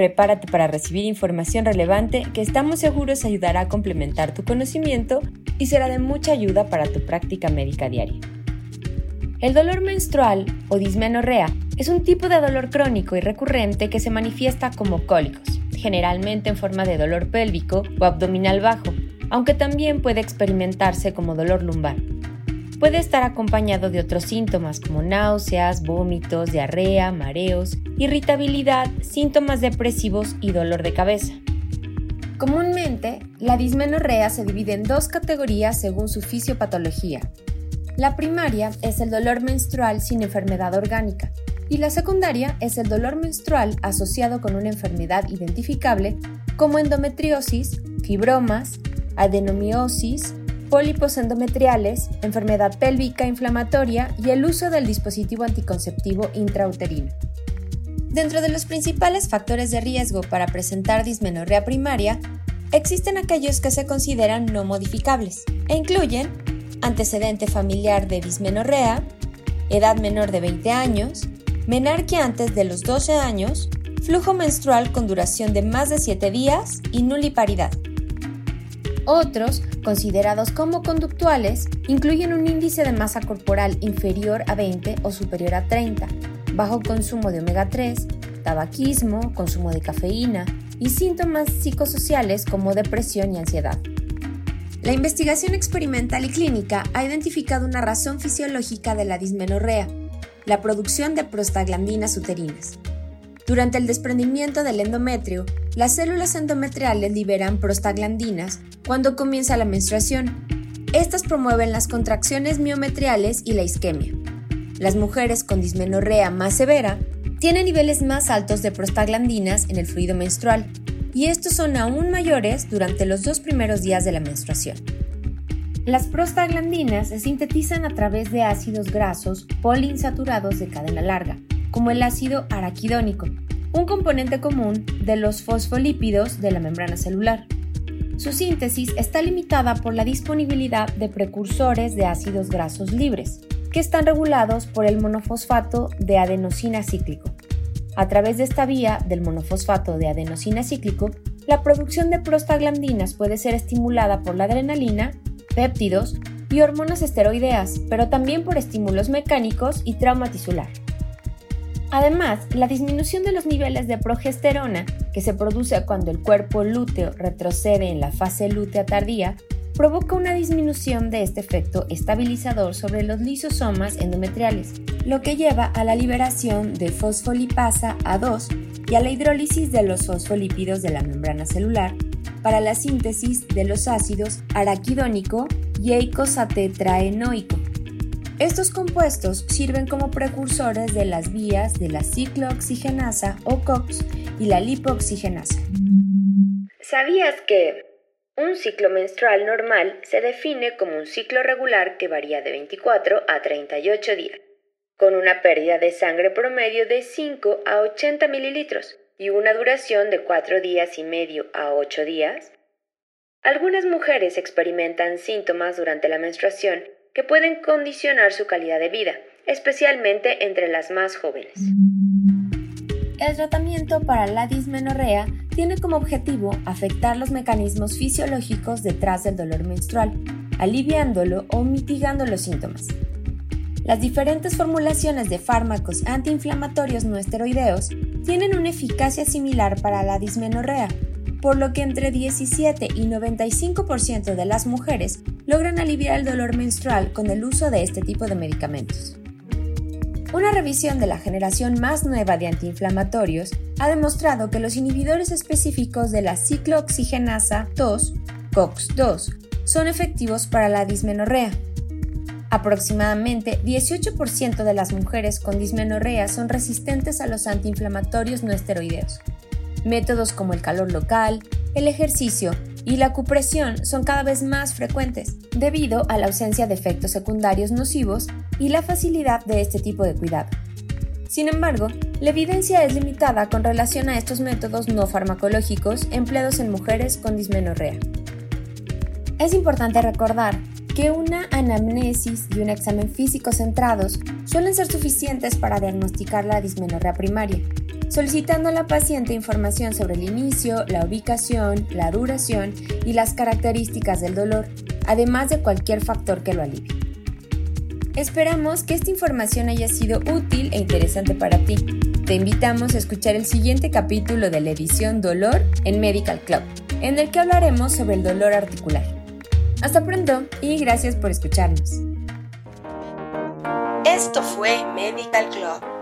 Prepárate para recibir información relevante que estamos seguros ayudará a complementar tu conocimiento y será de mucha ayuda para tu práctica médica diaria. El dolor menstrual o dismenorrea es un tipo de dolor crónico y recurrente que se manifiesta como cólicos, generalmente en forma de dolor pélvico o abdominal bajo, aunque también puede experimentarse como dolor lumbar. Puede estar acompañado de otros síntomas como náuseas, vómitos, diarrea, mareos, irritabilidad, síntomas depresivos y dolor de cabeza. Comúnmente, la dismenorrea se divide en dos categorías según su fisiopatología. La primaria es el dolor menstrual sin enfermedad orgánica y la secundaria es el dolor menstrual asociado con una enfermedad identificable como endometriosis, fibromas, adenomiosis, pólipos endometriales, enfermedad pélvica inflamatoria y el uso del dispositivo anticonceptivo intrauterino. Dentro de los principales factores de riesgo para presentar dismenorrea primaria, existen aquellos que se consideran no modificables e incluyen antecedente familiar de dismenorrea, edad menor de 20 años, menarquia antes de los 12 años, flujo menstrual con duración de más de 7 días y nuliparidad. Otros, considerados como conductuales, incluyen un índice de masa corporal inferior a 20 o superior a 30, bajo consumo de omega 3, tabaquismo, consumo de cafeína y síntomas psicosociales como depresión y ansiedad. La investigación experimental y clínica ha identificado una razón fisiológica de la dismenorrea, la producción de prostaglandinas uterinas. Durante el desprendimiento del endometrio, las células endometriales liberan prostaglandinas cuando comienza la menstruación. Estas promueven las contracciones miometriales y la isquemia. Las mujeres con dismenorrea más severa tienen niveles más altos de prostaglandinas en el fluido menstrual, y estos son aún mayores durante los dos primeros días de la menstruación. Las prostaglandinas se sintetizan a través de ácidos grasos poliinsaturados de cadena larga, como el ácido araquidónico, un componente común de los fosfolípidos de la membrana celular. Su síntesis está limitada por la disponibilidad de precursores de ácidos grasos libres, que están regulados por el monofosfato de adenosina cíclico. A través de esta vía del monofosfato de adenosina cíclico, la producción de prostaglandinas puede ser estimulada por la adrenalina, péptidos y hormonas esteroideas, pero también por estímulos mecánicos y trauma tisular. Además, la disminución de los niveles de progesterona, que se produce cuando el cuerpo lúteo retrocede en la fase lútea tardía, provoca una disminución de este efecto estabilizador sobre los lisosomas endometriales, lo que lleva a la liberación de fosfolipasa A2 y a la hidrólisis de los fosfolípidos de la membrana celular para la síntesis de los ácidos araquidónico y eicosatetraenoico estos compuestos sirven como precursores de las vías de la ciclooxigenasa o COX y la lipooxigenasa. ¿Sabías que un ciclo menstrual normal se define como un ciclo regular que varía de 24 a 38 días, con una pérdida de sangre promedio de 5 a 80 mililitros y una duración de 4 días y medio a 8 días? Algunas mujeres experimentan síntomas durante la menstruación que pueden condicionar su calidad de vida, especialmente entre las más jóvenes. El tratamiento para la dismenorrea tiene como objetivo afectar los mecanismos fisiológicos detrás del dolor menstrual, aliviándolo o mitigando los síntomas. Las diferentes formulaciones de fármacos antiinflamatorios no esteroideos tienen una eficacia similar para la dismenorrea, por lo que entre 17 y 95% de las mujeres logran aliviar el dolor menstrual con el uso de este tipo de medicamentos. Una revisión de la generación más nueva de antiinflamatorios ha demostrado que los inhibidores específicos de la ciclooxigenasa 2, COX-2, son efectivos para la dismenorrea. Aproximadamente 18% de las mujeres con dismenorrea son resistentes a los antiinflamatorios no esteroideos, Métodos como el calor local, el ejercicio y la acupresión son cada vez más frecuentes debido a la ausencia de efectos secundarios nocivos y la facilidad de este tipo de cuidado. Sin embargo, la evidencia es limitada con relación a estos métodos no farmacológicos empleados en mujeres con dismenorrea. Es importante recordar que una anamnesis y un examen físico centrados suelen ser suficientes para diagnosticar la dismenorrea primaria, solicitando a la paciente información sobre el inicio, la ubicación, la duración y las características del dolor, además de cualquier factor que lo alivie. Esperamos que esta información haya sido útil e interesante para ti. Te invitamos a escuchar el siguiente capítulo de la edición Dolor en Medical Club, en el que hablaremos sobre el dolor articular. Hasta pronto y gracias por escucharnos. Esto fue Medical Club